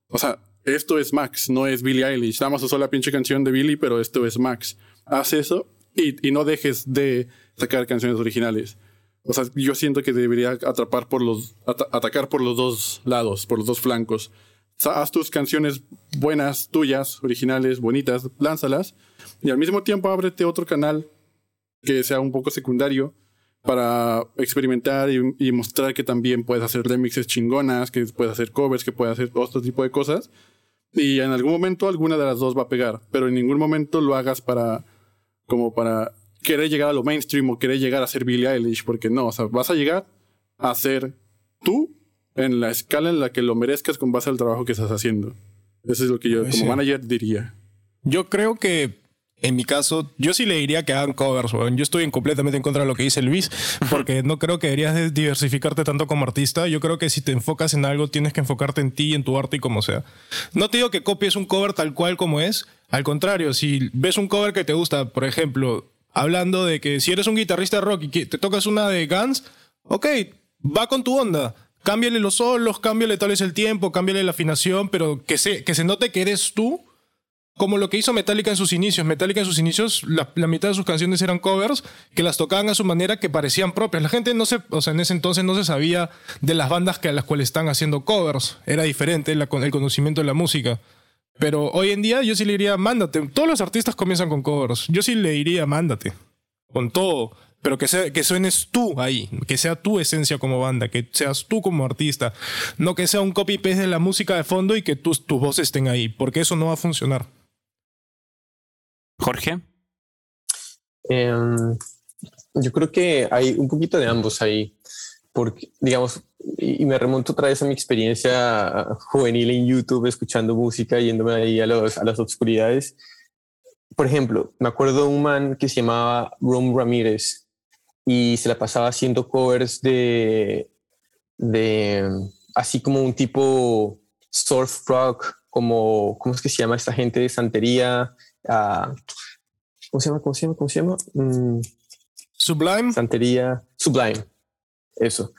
O sea, esto es Max, no es Billie Eilish. Nada más usó la pinche canción de Billie, pero esto es Max. Haz eso y, no dejes de sacar canciones originales. O sea, yo siento que debería atrapar por los, atacar por los dos lados, por los dos flancos. haz tus canciones buenas, tuyas, originales, bonitas, lánzalas. Y al mismo tiempo ábrete otro canal que sea un poco secundario para experimentar y, mostrar que también puedes hacer remixes chingonas, que puedes hacer covers, que puedes hacer otro tipo de cosas. Y en algún momento alguna de las dos va a pegar, pero en ningún momento lo hagas para como para querer llegar a lo mainstream o querer llegar a ser Billie Eilish, porque no, o sea, vas a llegar a ser tú en la escala en la que lo merezcas con base al trabajo que estás haciendo. Eso es lo que yo como manager diría. Yo creo que en mi caso, yo sí le diría que hagan covers, Yo estoy completamente en contra de lo que dice Luis, (laughs) porque no creo que deberías diversificarte tanto como artista. Yo creo que si te enfocas en algo, tienes que enfocarte en ti, en tu arte y como sea. No te digo que copies un cover tal cual como es. Al contrario, si ves un cover que te gusta, por ejemplo, hablando de que si eres un guitarrista rock y te tocas una de Guns, ok, va con tu onda. Cámbiale los solos, cámbiale tal vez el tiempo, cámbiale la afinación, pero que se, que se note que eres tú como lo que hizo Metallica en sus inicios. Metallica en sus inicios, la, mitad de sus canciones eran covers que las tocaban a su manera que parecían propias. La gente no se, o sea, en ese entonces no se sabía de las bandas que a las cuales están haciendo covers. Era diferente el conocimiento de la música. Pero hoy en día yo sí le diría, mándate. Todos los artistas comienzan con covers. Yo sí le diría, mándate. Con todo. Pero que, sea, que suenes tú ahí, que sea tu esencia como banda, que seas tú como artista, no que sea un copy-paste de la música de fondo y que tus, tus voces estén ahí, porque eso no va a funcionar. Jorge. Em, yo creo que hay un poquito de ambos ahí, porque, digamos, y, me remonto otra vez a mi experiencia juvenil en YouTube, escuchando música, yéndome ahí a, los, a las oscuridades. Por ejemplo, me acuerdo de un man que se llamaba Rom Ramírez y se la pasaba haciendo covers de, de así como un tipo surf rock, como, ¿cómo es que se llama esta gente de santería? ¿Cómo se llama? ¿Cómo se llama? ¿Cómo se llama? Mm, Sublime. Santería. Sublime. Eso.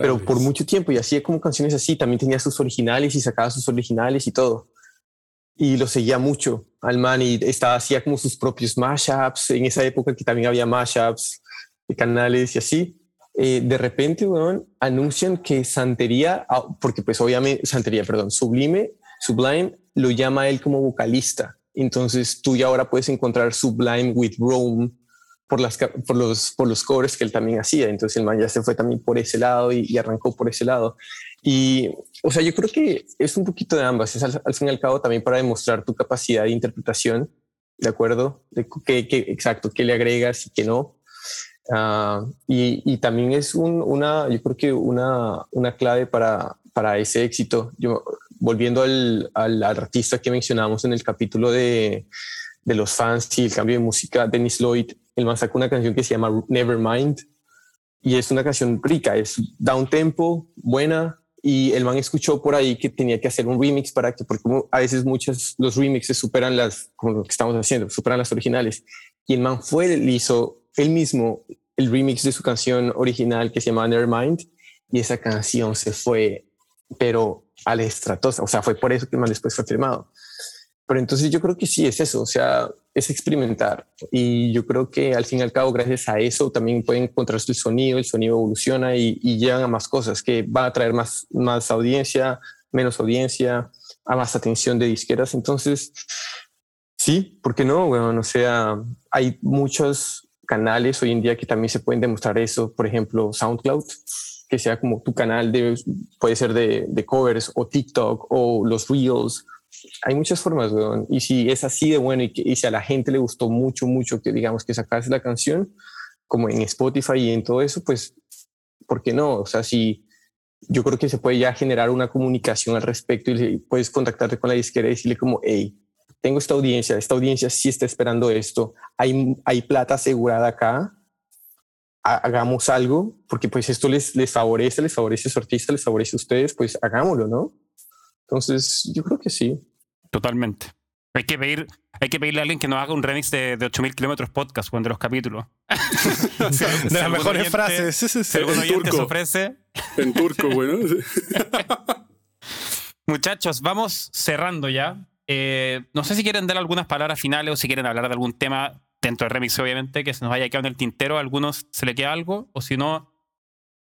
Pero por mucho tiempo y hacía como canciones así. También tenía sus originales y sacaba sus originales y todo. Y lo seguía mucho al man y estaba hacía como sus propios mashups en esa época que también había mashups de canales y así. Eh, de repente, bueno, anuncian que Santería, ah, porque pues obviamente Santería, perdón, Sublime, Sublime lo llama él como vocalista entonces tú ya ahora puedes encontrar Sublime with Rome por, las, por, los, por los covers que él también hacía. Entonces el man ya se fue también por ese lado y, arrancó por ese lado. Y, o sea, yo creo que es un poquito de ambas. Es al, fin y al cabo también para demostrar tu capacidad de interpretación, ¿de acuerdo? De qué, exacto, qué le agregas y qué no. Ah, y, y, también es un, una, yo creo que una, una clave para, para ese éxito. Yo, volviendo al, al, artista que mencionamos en el capítulo de, de, los fans y el cambio de música, Dennis Lloyd, el man sacó una canción que se llama Nevermind y es una canción rica, es down tempo, buena. Y el man escuchó por ahí que tenía que hacer un remix para que, porque a veces muchos los remixes superan las, como lo que estamos haciendo, superan las originales. Y el man fue, le hizo él mismo el remix de su canción original que se llama Nevermind y esa canción se fue pero al estratosa. O sea, fue por eso que más después fue firmado. Pero entonces yo creo que sí es eso, o sea, es experimentar. Y yo creo que al fin y al cabo, gracias a eso, también pueden encontrarse el sonido, el sonido evoluciona y, llegan a más cosas que van a traer más, más audiencia, menos audiencia, a más atención de disqueras. Entonces, sí, ¿por qué no? Bueno, o sea, hay muchos canales hoy en día que también se pueden demostrar eso. Por ejemplo, SoundCloud que sea como tu canal de, puede ser de, de covers o TikTok o los Reels. Hay muchas formas, weón. Y si es así de bueno y, si a la gente le gustó mucho, mucho que digamos que sacase la canción, como en Spotify y en todo eso, pues, ¿por qué no? O sea, si yo creo que se puede ya generar una comunicación al respecto y puedes contactarte con la disquera y decirle como, hey, tengo esta audiencia, esta audiencia sí está esperando esto, hay, hay plata asegurada acá, hagamos algo, porque pues esto les, les favorece, les favorece a su artista, les favorece a ustedes, pues hagámoslo, ¿no? Entonces, yo creo que sí. Totalmente. Hay que pedir, hay que pedirle a alguien que nos haga un remix de, de 8000 kilómetros podcast cuando los capítulos. (laughs) (laughs) de las mejores frases. Si algún (laughs) oyente se ofrece. En turco, bueno. Muchachos, vamos cerrando ya. Eh, no sé si quieren dar algunas palabras finales o si quieren hablar de algún tema dentro del remix, obviamente, que se nos haya quedado en el tintero. A algunos se le queda algo, o si no,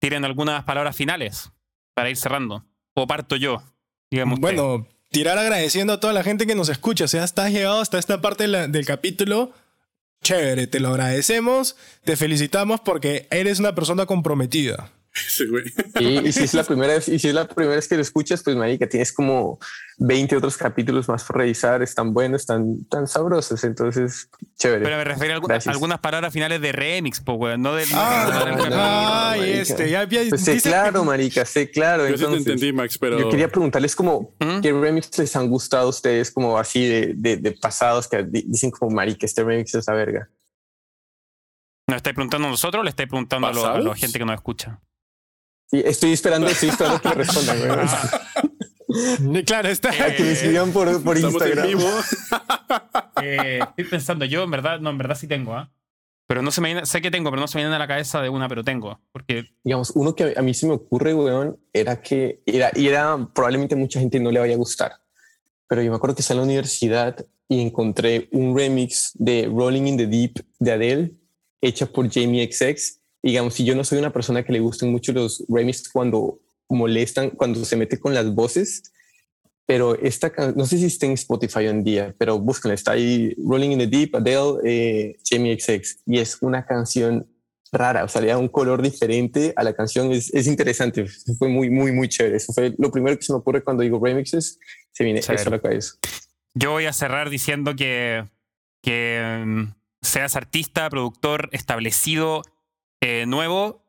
tienen algunas palabras finales para ir cerrando. O parto yo. Digamos bueno, tirar agradeciendo a toda la gente que nos escucha. O sea, estás llegado hasta esta parte del capítulo. Chévere, te lo agradecemos, te felicitamos porque eres una persona comprometida. Y, si es la primera vez, y si es la primera vez que lo escuchas, pues marica, tienes como 20 otros capítulos más por revisar, están buenos, están tan sabrosos, entonces chévere. Pero me refiero a algunas palabras finales de remix, pues, no del Ah, este, ya, pues sé claro, marica, sé claro. Yo entonces, entendí, Max, pero yo quería preguntarles como ¿Mm? qué remix les han gustado a ustedes, como así de, de, pasados que dicen como marica, este remix es la verga. ¿Nos estáis preguntando a nosotros o le estáis preguntando a, la gente que nos escucha? Sí, estoy esperando, estoy esperando que respondan. (laughs) claro, está. que me escriban por, por Instagram. En vivo. (laughs) Eh, estoy pensando, yo en verdad, no, en verdad sí tengo, ¿ah? Pero no se me viene, sé que tengo, pero no se me viene a la cabeza de una, pero tengo. Porque. Digamos, uno que a mí se me ocurre, weón, era que era, y era probablemente mucha gente no le vaya a gustar. Pero yo me acuerdo que estaba en la universidad y encontré un remix de Rolling in the Deep de Adele, hecha por Jamie XX digamos, si yo no soy una persona que le gusten mucho los remixes cuando molestan, cuando se mete con las voces, pero esta no sé si está en Spotify hoy en día, pero búsquenla, está ahí Rolling in the Deep, Adele, eh, Jamie XX, y es una canción rara, o sea, le da un color diferente a la canción, es, es, interesante, fue muy, muy, muy chévere. Eso fue lo primero que se me ocurre cuando digo remixes, se viene eso a la cabeza. Yo voy a cerrar diciendo que, que mm, seas artista, productor establecido, eh, nuevo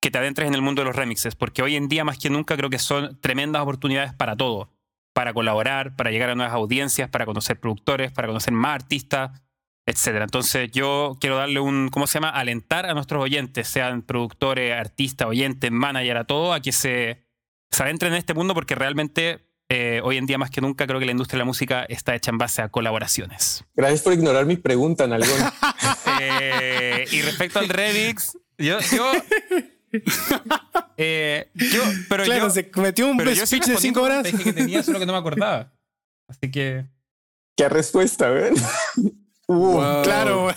que te adentres en el mundo de los remixes, porque hoy en día más que nunca creo que son tremendas oportunidades para todo, para colaborar, para llegar a nuevas audiencias, para conocer productores, para conocer más artistas, etcétera. Entonces yo quiero darle un, ¿cómo se llama? Alentar a nuestros oyentes, sean productores, artistas, oyentes, manager, a todo, a que se, se adentren en este mundo porque realmente eh, hoy en día más que nunca creo que la industria de la música está hecha en base a colaboraciones. Gracias por ignorar mi pregunta, Nalgón. (laughs) eh, y respecto al remix, yo, yo, (laughs) eh, yo, pero claro, yo, se metió un speech de cinco horas. Dije que tenía, solo que no me acordaba. (laughs) Así que. Qué respuesta, (laughs) ¿ven? Uh, Claro.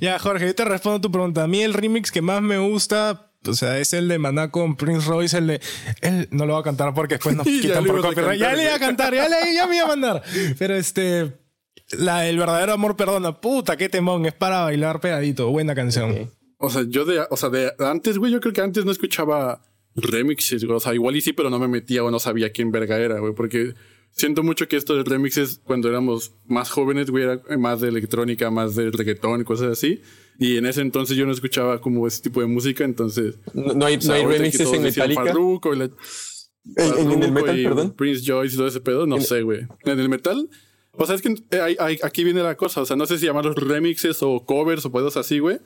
ya, Jorge, yo te respondo a tu pregunta. A mí el remix que más me gusta, o sea, es el de Maná con Prince Royce, el de. Él no lo va a cantar porque después nos quitan por copyright. Ya le iba a cantar, ya, le, ya me iba a mandar. Pero este. La, el verdadero amor perdona. Puta, qué temón. Es para bailar pegadito. Buena canción. O sea, yo de, o sea, de antes, güey, yo creo que antes no escuchaba remixes, O sea, igual y sí, pero no me metía o no sabía quién verga era, güey, porque siento mucho que esto de remixes, cuando éramos más jóvenes, güey, era más de electrónica, más de reggaetón y cosas así. Y en ese entonces yo no escuchaba como ese tipo de música, entonces. No, hay, no hay remixes en Metallica. ¿En, en, el metal, perdón. Prince Joyce y todo ese pedo, no sé, güey. En el metal. O sea, es que hay, aquí viene la cosa. O sea, no sé si llamarlos remixes o covers o pedos así, güey.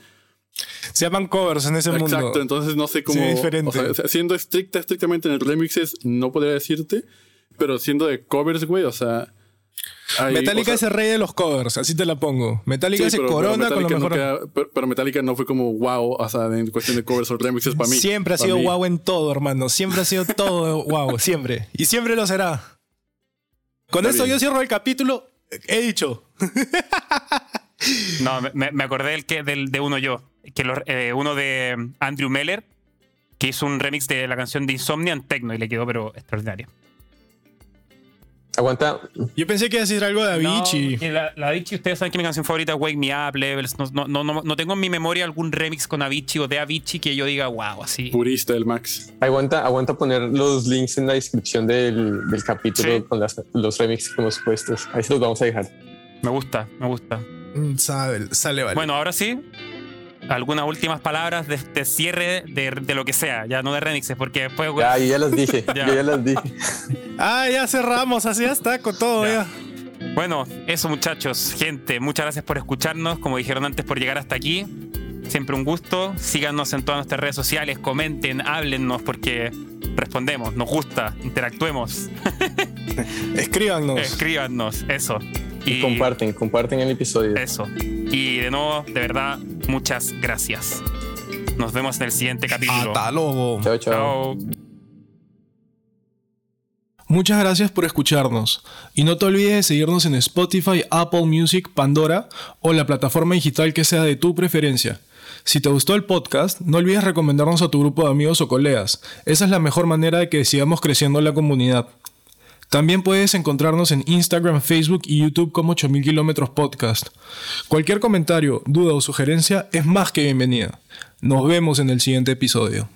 Se llaman covers en ese mundo. Exacto, entonces no sé cómo. diferente. O sea, siendo estricta, estrictamente en el remixes, no podría decirte. Pero siendo de covers, güey, o sea. Metallica es el rey de los covers, así te la pongo. Metallica se corona con lo mejor. pero, Metallica no fue como wow, o sea, en cuestión de covers o remixes para mí. Siempre ha sido wow en todo, hermano. Siempre ha sido todo (laughs) wow, siempre. Y siempre lo será. Con esto yo cierro el capítulo. He dicho. (laughs) no, me, me acordé del que, del, de uno yo que eh, uno de Andrew Meller, que hizo un remix de la canción de Insomnia en techno y le quedó pero extraordinario. Aguanta. Yo pensé que iba a decir algo de Avicii. la, la, Avicii, ustedes saben que mi canción favorita es Wake Me Up, Levels. No, no, no, no, tengo en mi memoria algún remix con Avicii o de Avicii que yo diga, wow, así. Purista del Max. Aguanta, aguanta poner los links en la descripción del, del capítulo con las, los remixes que hemos puesto. Ahí se los vamos a dejar. Me gusta, me gusta. Mm, sale, sale, vale. Bueno, ahora sí, algunas últimas palabras de, cierre de, lo que sea, ya no de remixes, porque después. Ya, ya las dije, (laughs) ya. Yo ya las dije. ah, ya cerramos, así ya está, con todo ya. Bueno, eso muchachos, gente, muchas gracias por escucharnos, como dijeron antes, por llegar hasta aquí. Siempre un gusto. Síganos en todas nuestras redes sociales, comenten, háblennos porque respondemos, nos gusta, interactuemos. (laughs) Escríbanos. Escríbanos, eso. Y, comparten, comparten el episodio. Eso. Y de nuevo, de verdad, muchas gracias. Nos vemos en el siguiente capítulo. Hasta luego. Chao, chao. Muchas gracias por escucharnos y no te olvides de seguirnos en Spotify, Apple Music, Pandora o la plataforma digital que sea de tu preferencia. Si te gustó el podcast, no olvides recomendarnos a tu grupo de amigos o colegas. Esa es la mejor manera de que sigamos creciendo la comunidad. También puedes encontrarnos en Instagram, Facebook y YouTube como 8000 kilómetros podcast. Cualquier comentario, duda o sugerencia es más que bienvenida. Nos vemos en el siguiente episodio.